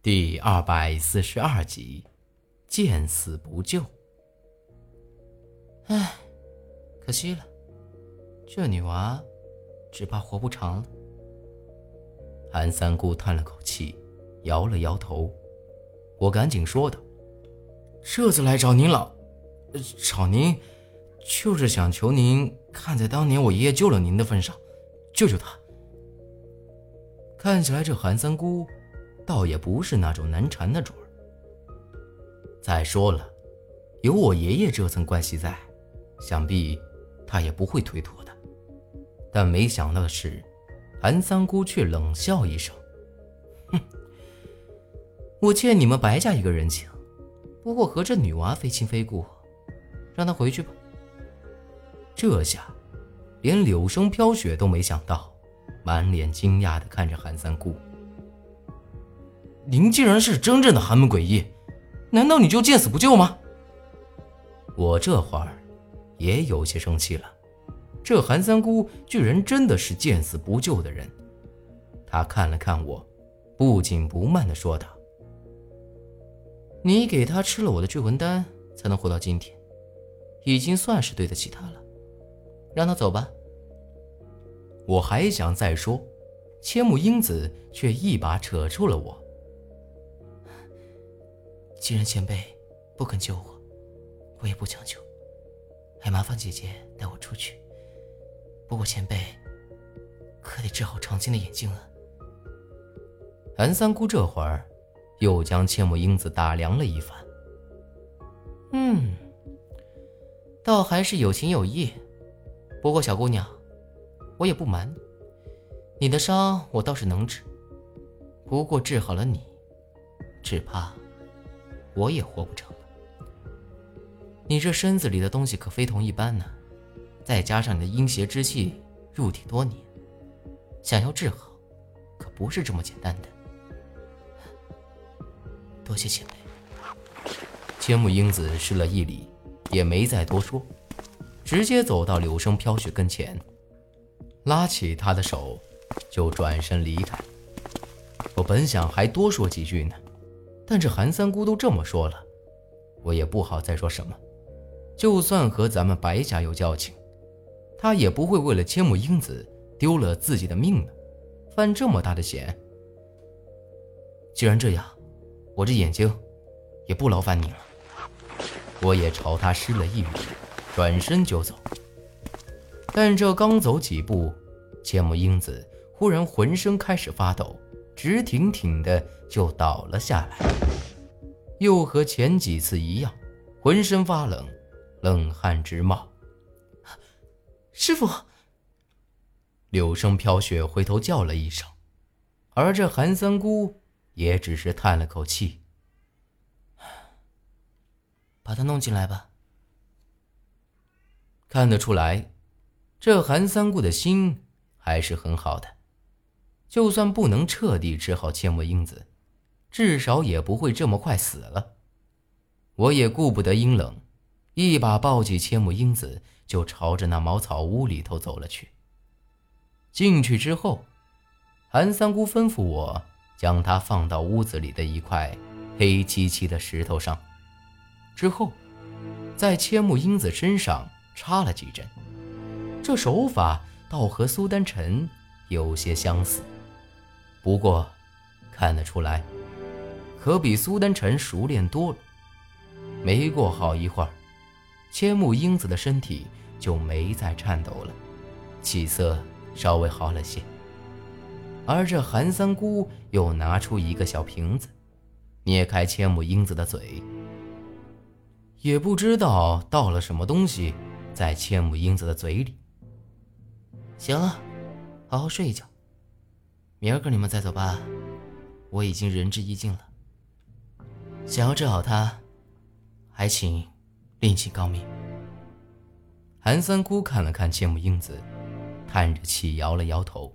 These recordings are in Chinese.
第二百四十二集，见死不救。唉，可惜了，这女娃只怕活不长了。韩三姑叹了口气，摇了摇头。我赶紧说道：“这次来找您了，找您就是想求您看在当年我爷爷救了您的份上，救救他。看起来这韩三姑……”倒也不是那种难缠的主儿。再说了，有我爷爷这层关系在，想必他也不会推脱的。但没想到的是，韩三姑却冷笑一声：“哼，我欠你们白家一个人情，不过和这女娃非亲非故，让她回去吧。”这下，连柳生飘雪都没想到，满脸惊讶地看着韩三姑。您既然是真正的寒门诡异，难道你就见死不救吗？我这会儿也有些生气了。这韩三姑居然真的是见死不救的人。他看了看我，不紧不慢地说道：“你给他吃了我的聚魂丹，才能活到今天，已经算是对得起他了。让他走吧。”我还想再说，千木英子却一把扯住了我。既然前辈不肯救我，我也不强求，还麻烦姐姐带我出去。不过前辈可得治好长青的眼睛啊！韩三姑这会儿又将千木英子打量了一番，嗯，倒还是有情有义。不过小姑娘，我也不瞒你，你的伤我倒是能治，不过治好了你，只怕……我也活不成了。你这身子里的东西可非同一般呢，再加上你的阴邪之气入体多年，想要治好，可不是这么简单的。多谢前辈。千木英子施了一礼，也没再多说，直接走到柳生飘雪跟前，拉起他的手，就转身离开。我本想还多说几句呢。但这韩三姑都这么说了，我也不好再说什么。就算和咱们白家有交情，他也不会为了千木英子丢了自己的命呢，犯这么大的险。既然这样，我这眼睛也不劳烦你了。我也朝他施了一礼，转身就走。但这刚走几步，千木英子忽然浑身开始发抖。直挺挺的就倒了下来，又和前几次一样，浑身发冷，冷汗直冒。师傅，柳生飘雪回头叫了一声，而这韩三姑也只是叹了口气，把他弄进来吧。看得出来，这韩三姑的心还是很好的。就算不能彻底治好千木英子，至少也不会这么快死了。我也顾不得阴冷，一把抱起千木英子，就朝着那茅草屋里头走了去。进去之后，韩三姑吩咐我将她放到屋子里的一块黑漆漆的石头上，之后，在千木英子身上插了几针。这手法倒和苏丹臣有些相似。不过，看得出来，可比苏丹臣熟练多了。没过好一会儿，千木英子的身体就没再颤抖了，气色稍微好了些。而这韩三姑又拿出一个小瓶子，捏开千木英子的嘴，也不知道倒了什么东西在千木英子的嘴里。行了，好好睡一觉。明儿个你们再走吧，我已经仁至义尽了。想要治好他，还请另请高明。韩三姑看了看千木英子，叹着气摇了摇头。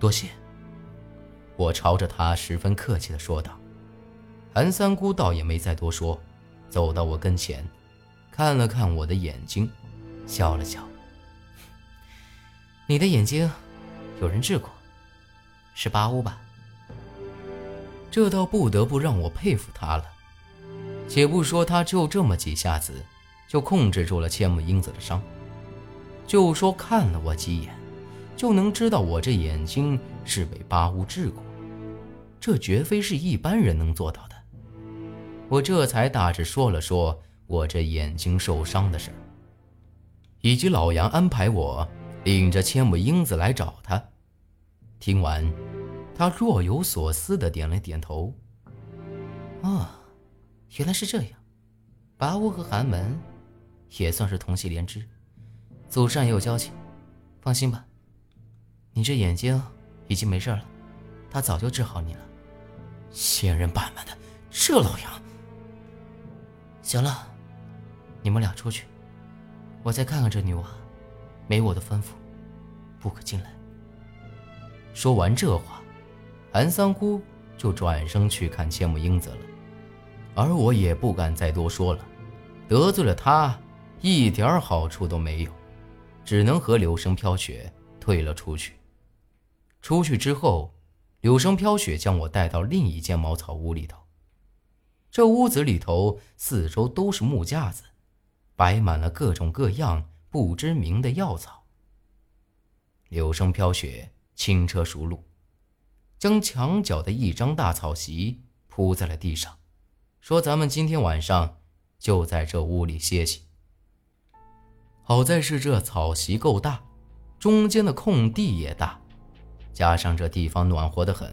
多谢。我朝着他十分客气的说道。韩三姑倒也没再多说，走到我跟前，看了看我的眼睛，笑了笑。你的眼睛，有人治过，是八乌吧？这倒不得不让我佩服他了。且不说他就这么几下子就控制住了千木英子的伤，就说看了我几眼就能知道我这眼睛是被八乌治过，这绝非是一般人能做到的。我这才大致说了说我这眼睛受伤的事儿，以及老杨安排我领着千木英子来找他。听完，他若有所思的点了点头。啊。原来是这样，拔屋和寒门也算是同气连枝，祖上也有交情。放心吧，你这眼睛已经没事了，他早就治好你了。仙人板板的，这老杨。行了，你们俩出去，我再看看这女娃，没我的吩咐，不可进来。说完这话，韩三姑就转身去看千木英子了。而我也不敢再多说了，得罪了她，一点好处都没有，只能和柳生飘雪退了出去。出去之后，柳生飘雪将我带到另一间茅草屋里头。这屋子里头四周都是木架子，摆满了各种各样不知名的药草。柳生飘雪轻车熟路，将墙角的一张大草席铺在了地上。说：“咱们今天晚上就在这屋里歇息。好在是这草席够大，中间的空地也大，加上这地方暖和的很，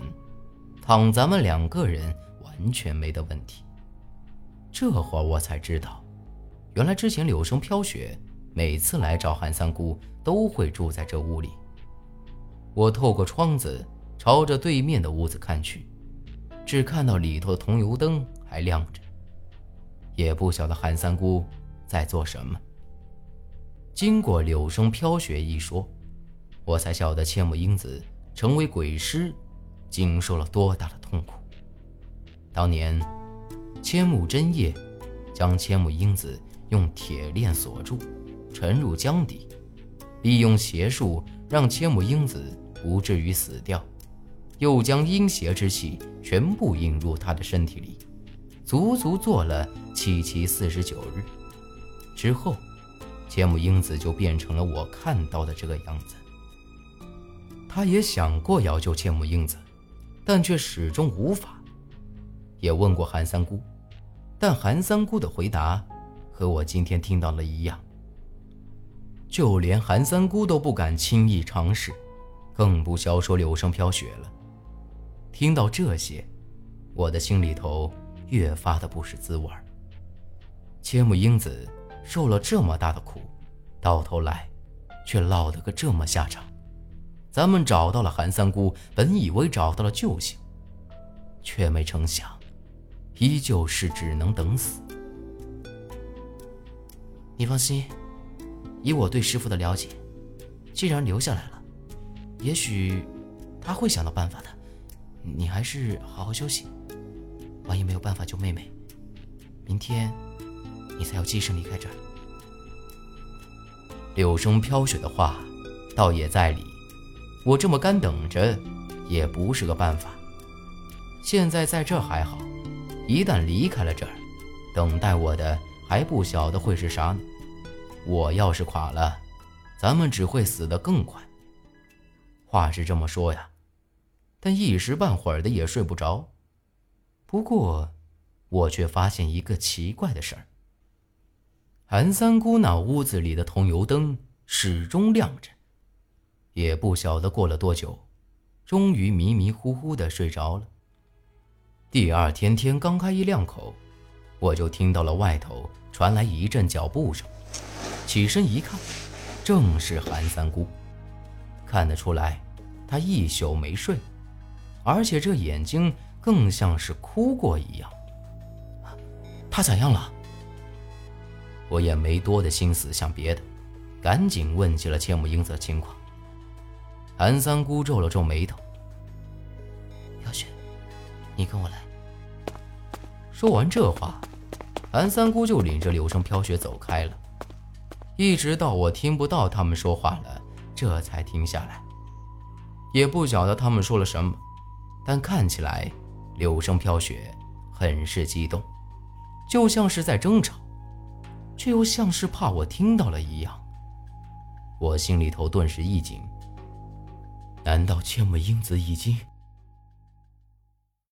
躺咱们两个人完全没得问题。这会儿我才知道，原来之前柳生飘雪每次来找韩三姑都会住在这屋里。我透过窗子朝着对面的屋子看去，只看到里头的桐油灯。”还亮着，也不晓得韩三姑在做什么。经过柳生飘雪一说，我才晓得千木英子成为鬼师，经受了多大的痛苦。当年，千木真叶将千木英子用铁链锁住，沉入江底，利用邪术让千木英子不至于死掉，又将阴邪之气全部引入她的身体里。足足做了七七四十九日之后，千木英子就变成了我看到的这个样子。他也想过要救千木英子，但却始终无法。也问过韩三姑，但韩三姑的回答和我今天听到的一样。就连韩三姑都不敢轻易尝试，更不消说柳生飘雪了。听到这些，我的心里头。越发的不是滋味儿千木英子受了这么大的苦，到头来却落得个这么下场。咱们找到了韩三姑，本以为找到了救星，却没成想，依旧是只能等死。你放心，以我对师傅的了解，既然留下来了，也许他会想到办法的。你还是好好休息。万一没有办法救妹妹，明天你才要寄生离开这儿。柳生飘雪的话，倒也在理。我这么干等着，也不是个办法。现在在这还好，一旦离开了这儿，等待我的还不晓得会是啥呢。我要是垮了，咱们只会死得更快。话是这么说呀，但一时半会儿的也睡不着。不过，我却发现一个奇怪的事儿。韩三姑那屋子里的桐油灯始终亮着，也不晓得过了多久，终于迷迷糊糊的睡着了。第二天天刚开一亮口，我就听到了外头传来一阵脚步声，起身一看，正是韩三姑。看得出来，她一宿没睡，而且这眼睛。更像是哭过一样。他咋样了？我也没多的心思想别的，赶紧问起了千木英子的情况。韩三姑皱了皱眉头：“飘雪，你跟我来。”说完这话，韩三姑就领着柳生飘雪走开了，一直到我听不到他们说话了，这才停下来。也不晓得他们说了什么，但看起来。柳生飘雪很是激动，就像是在争吵，却又像是怕我听到了一样。我心里头顿时一紧，难道千木英子已经……